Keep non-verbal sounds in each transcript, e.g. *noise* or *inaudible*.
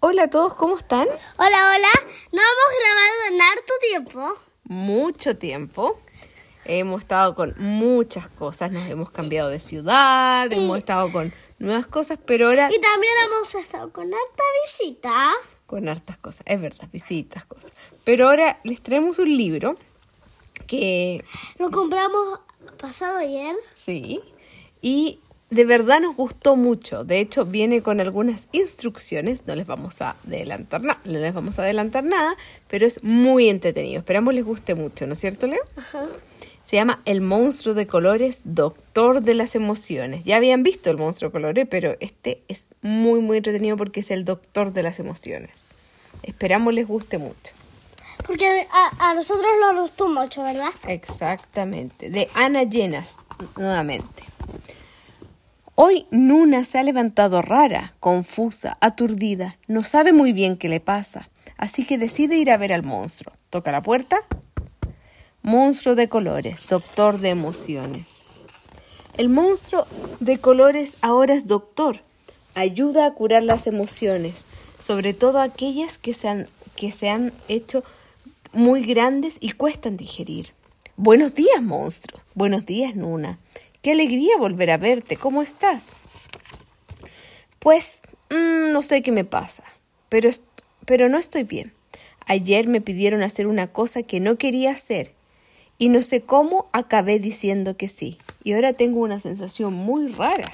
Hola a todos, ¿cómo están? Hola, hola. No hemos grabado en harto tiempo. Mucho tiempo. Hemos estado con muchas cosas, nos hemos cambiado de ciudad, hemos estado con nuevas cosas, pero ahora Y también hemos estado con harta visita. con hartas cosas, es verdad, visitas, cosas. Pero ahora les traemos un libro que Lo compramos pasado ayer. sí, y de verdad nos gustó mucho. De hecho, viene con algunas instrucciones, no les vamos a adelantar nada, no les vamos a adelantar nada, pero es muy entretenido. Esperamos les guste mucho, ¿no es cierto, Leo? Ajá. Se llama El monstruo de colores, doctor de las emociones. Ya habían visto el monstruo de colores, pero este es muy, muy entretenido porque es el doctor de las emociones. Esperamos les guste mucho. Porque a, a nosotros nos gustó mucho, ¿verdad? Exactamente. De Ana Llenas, nuevamente. Hoy Nuna se ha levantado rara, confusa, aturdida. No sabe muy bien qué le pasa. Así que decide ir a ver al monstruo. Toca la puerta. Monstruo de colores, doctor de emociones. El monstruo de colores ahora es doctor. Ayuda a curar las emociones, sobre todo aquellas que se han, que se han hecho muy grandes y cuestan digerir. Buenos días, monstruo. Buenos días, Nuna. Qué alegría volver a verte. ¿Cómo estás? Pues mm, no sé qué me pasa, pero, pero no estoy bien. Ayer me pidieron hacer una cosa que no quería hacer y no sé cómo acabé diciendo que sí. Y ahora tengo una sensación muy rara.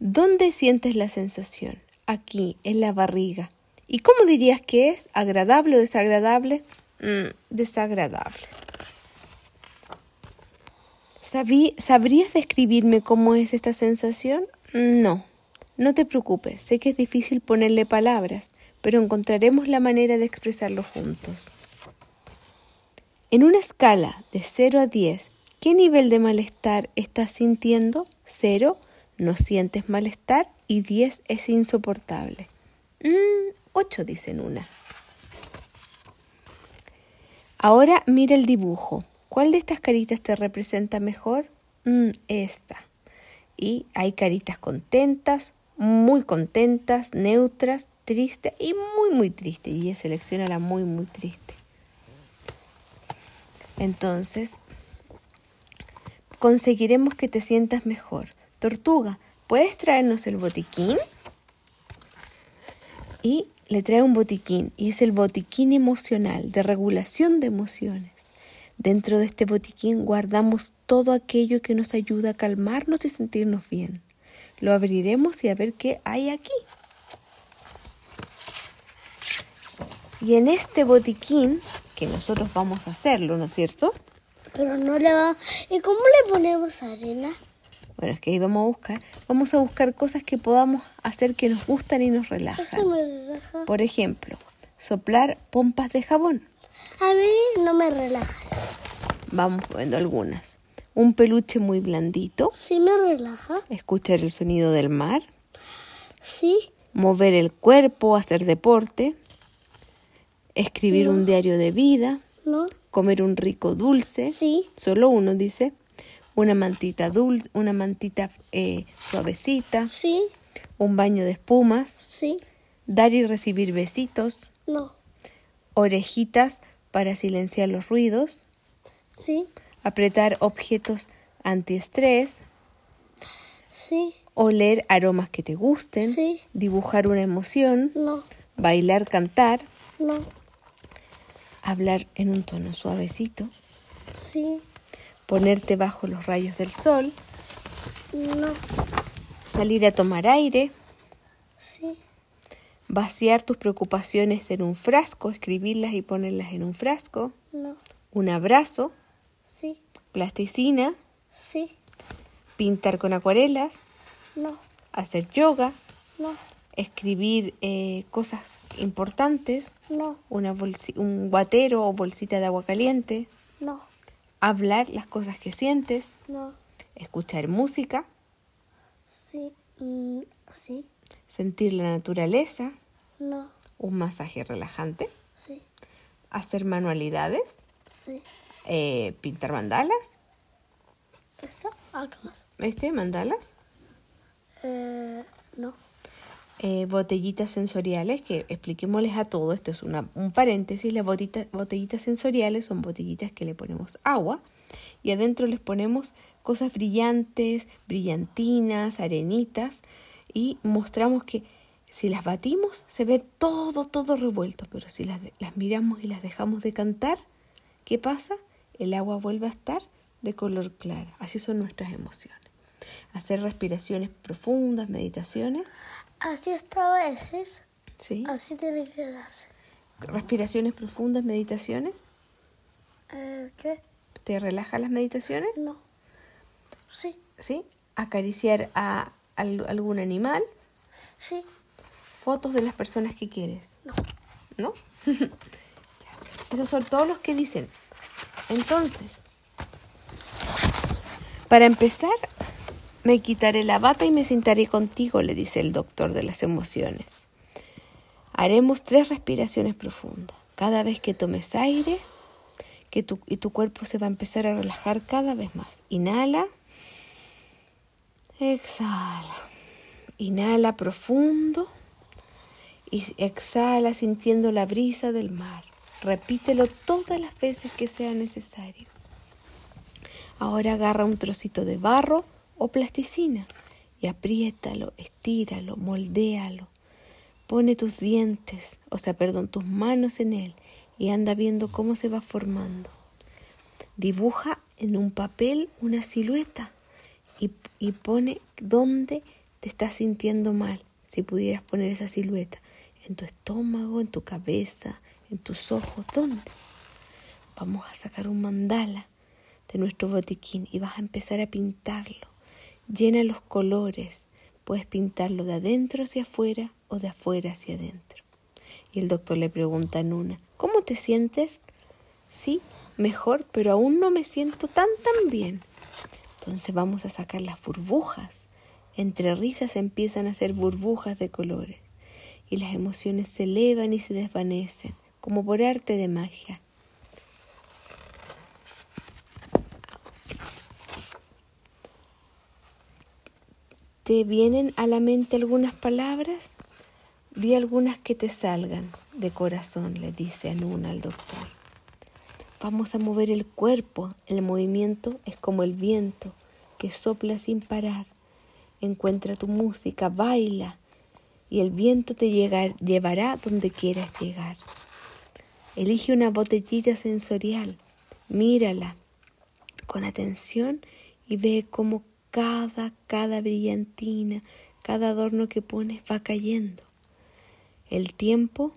¿Dónde sientes la sensación? Aquí, en la barriga. ¿Y cómo dirías que es? ¿Agradable o desagradable? Mm, desagradable. ¿Sabí- ¿Sabrías describirme cómo es esta sensación? Mm, No. No te preocupes, sé que es difícil ponerle palabras, pero encontraremos la manera de expresarlo juntos. En una escala de 0 a 10, ¿qué nivel de malestar estás sintiendo? 0, no sientes malestar y 10 es insoportable. 8 dicen una. Ahora mira el dibujo. ¿Cuál de estas caritas te representa mejor? Mm, esta. Y hay caritas contentas, muy contentas, neutras, tristes y muy, muy tristes. Y selecciona la muy, muy triste. Entonces, conseguiremos que te sientas mejor. Tortuga, ¿puedes traernos el botiquín? Y le trae un botiquín, y es el botiquín emocional, de regulación de emociones. Dentro de este botiquín guardamos todo aquello que nos ayuda a calmarnos y sentirnos bien. Lo abriremos y a ver qué hay aquí. Y en este botiquín, que nosotros vamos a hacerlo, ¿no es cierto? Pero no le va... ¿Y cómo le ponemos arena? Bueno, es que ahí vamos a buscar. Vamos a buscar cosas que podamos hacer que nos gustan y nos Eso relajan. me relaja. Por ejemplo, soplar pompas de jabón. A mí no me relaja eso. Vamos viendo algunas. Un peluche muy blandito. Sí me relaja. Escuchar el sonido del mar. Sí. Mover el cuerpo, hacer deporte. Escribir un diario de vida. ¿No? Comer un rico dulce. Sí. Solo uno dice. Una mantita dulce, una mantita eh, suavecita. Sí. Un baño de espumas. Sí. Dar y recibir besitos. No. Orejitas para silenciar los ruidos. Sí. Apretar objetos antiestrés. Sí. Oler aromas que te gusten. Sí. Dibujar una emoción. No. Bailar, cantar. No. Hablar en un tono suavecito. Sí. Ponerte bajo los rayos del sol. No. Salir a tomar aire. Sí. Vaciar tus preocupaciones en un frasco. Escribirlas y ponerlas en un frasco. No. Un abrazo. Sí. Plasticina. Sí. Pintar con acuarelas. No. Hacer yoga. No. Escribir eh, cosas importantes. No. Una un guatero o bolsita de agua caliente. No. Hablar las cosas que sientes. No. Escuchar música. Sí. Mm, sí. Sentir la naturaleza. No. Un masaje relajante. Sí. Hacer manualidades. Sí. eh, pintar mandalas. ¿Eso? Algo más. ¿Este? Mandalas. Eh, no. eh, botellitas sensoriales, que expliquémosles a todo, esto es una, un paréntesis, las botellitas, botellitas sensoriales son botellitas que le ponemos agua y adentro les ponemos cosas brillantes, brillantinas, arenitas y mostramos que si las batimos se ve todo, todo revuelto, pero si las, las miramos y las dejamos de cantar, ¿qué pasa? El agua vuelve a estar de color claro. Así son nuestras emociones. Hacer respiraciones profundas, meditaciones. Así está a veces. ¿Sí? Así tiene que quedarse. Respiraciones profundas, meditaciones. Eh, ¿Qué? ¿Te relaja las meditaciones? No. Sí. ¿Sí? Acariciar a algún animal. Sí. Fotos de las personas que quieres. No. ¿No? *laughs* Esos son todos los que dicen. Entonces, para empezar, me quitaré la bata y me sentaré contigo, le dice el doctor de las emociones. Haremos tres respiraciones profundas. Cada vez que tomes aire, que tu, y tu cuerpo se va a empezar a relajar cada vez más. Inhala. Exhala. Inhala profundo y exhala sintiendo la brisa del mar. Repítelo todas las veces que sea necesario. Ahora agarra un trocito de barro o plasticina y apriétalo, estíralo, moldéalo. Pone tus dientes, o sea, perdón, tus manos en él y anda viendo cómo se va formando. Dibuja en un papel una silueta y, y pone dónde te estás sintiendo mal. Si pudieras poner esa silueta en tu estómago, en tu cabeza, en tus ojos, ¿dónde? Vamos a sacar un mandala de nuestro botiquín y vas a empezar a pintarlo. Llena los colores. Puedes pintarlo de adentro hacia afuera o de afuera hacia adentro. Y el doctor le pregunta a Nuna, ¿cómo te sientes? Sí, mejor, pero aún no me siento tan tan bien. Entonces vamos a sacar las burbujas. Entre risas empiezan a hacer burbujas de colores y las emociones se elevan y se desvanecen, como por arte de magia. ¿Te vienen a la mente algunas palabras? Di algunas que te salgan de corazón, le dice Anuna al doctor. Vamos a mover el cuerpo. El movimiento es como el viento que sopla sin parar. Encuentra tu música, baila y el viento te llevará donde quieras llegar. Elige una botellita sensorial, mírala con atención y ve cómo cada, cada brillantina, cada adorno que pones va cayendo. El tiempo,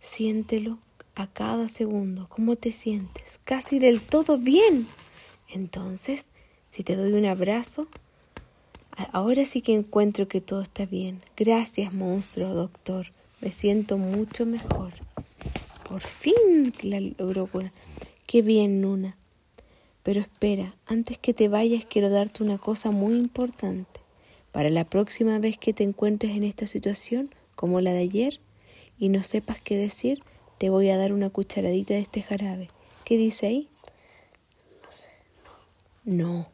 siéntelo a cada segundo. ¿Cómo te sientes? Casi del todo bien. Entonces, si te doy un abrazo, ahora sí que encuentro que todo está bien. Gracias, monstruo, doctor. Me siento mucho mejor. Por fin la logró. Qué bien, Nuna. Pero espera, antes que te vayas quiero darte una cosa muy importante. Para la próxima vez que te encuentres en esta situación, como la de ayer, y no sepas qué decir, te voy a dar una cucharadita de este jarabe. ¿Qué dice ahí? No.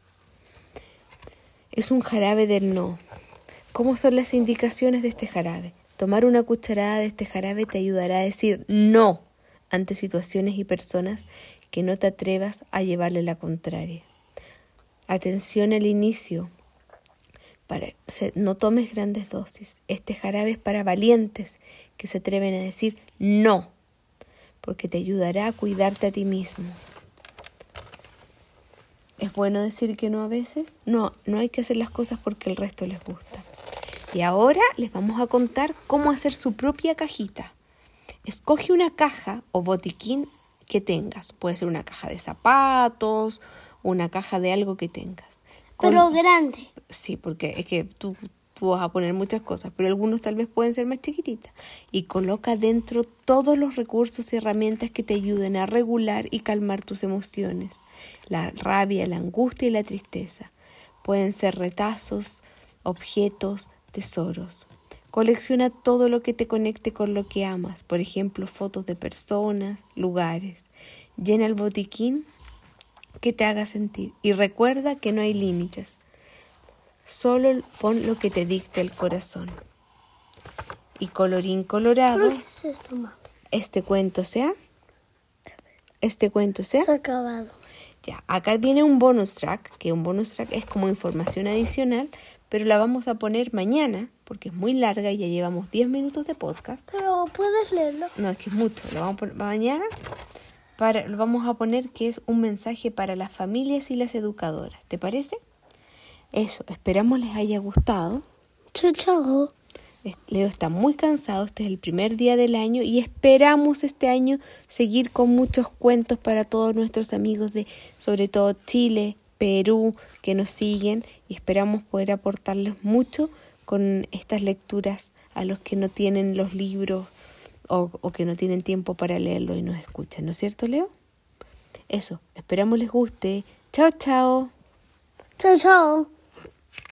Es un jarabe del no. ¿Cómo son las indicaciones de este jarabe? Tomar una cucharada de este jarabe te ayudará a decir no ante situaciones y personas que no te atrevas a llevarle la contraria. Atención al inicio. Para, no tomes grandes dosis. Este jarabe es para valientes que se atreven a decir no, porque te ayudará a cuidarte a ti mismo. ¿Es bueno decir que no a veces? No, no hay que hacer las cosas porque el resto les gusta. Y ahora les vamos a contar cómo hacer su propia cajita. Escoge una caja o botiquín que tengas. Puede ser una caja de zapatos, una caja de algo que tengas. Con- Pero grande. Sí, porque es que tú, tú a poner muchas cosas, pero algunos tal vez pueden ser más chiquititas. Y coloca dentro todos los recursos y herramientas que te ayuden a regular y calmar tus emociones. La rabia, la angustia y la tristeza. Pueden ser retazos, objetos, tesoros. Colecciona todo lo que te conecte con lo que amas, por ejemplo, fotos de personas, lugares. Llena el botiquín que te haga sentir y recuerda que no hay límites. Solo pon lo que te dicte el corazón. Y colorín colorado, ¿Qué es esto, este cuento sea. Este cuento sea. Se ha acabado. Ya, acá viene un bonus track, que un bonus track es como información adicional, pero la vamos a poner mañana, porque es muy larga y ya llevamos 10 minutos de podcast. Pero puedes leerlo. No, es que es mucho, lo vamos a poner mañana. Para, lo vamos a poner que es un mensaje para las familias y las educadoras. ¿Te parece? Eso, esperamos les haya gustado. Chao, chao. Leo está muy cansado, este es el primer día del año y esperamos este año seguir con muchos cuentos para todos nuestros amigos de sobre todo Chile, Perú, que nos siguen y esperamos poder aportarles mucho con estas lecturas a los que no tienen los libros o, o que no tienen tiempo para leerlo y nos escuchan, ¿no es cierto, Leo? Eso, esperamos les guste. Chao, chao. Chao, chao.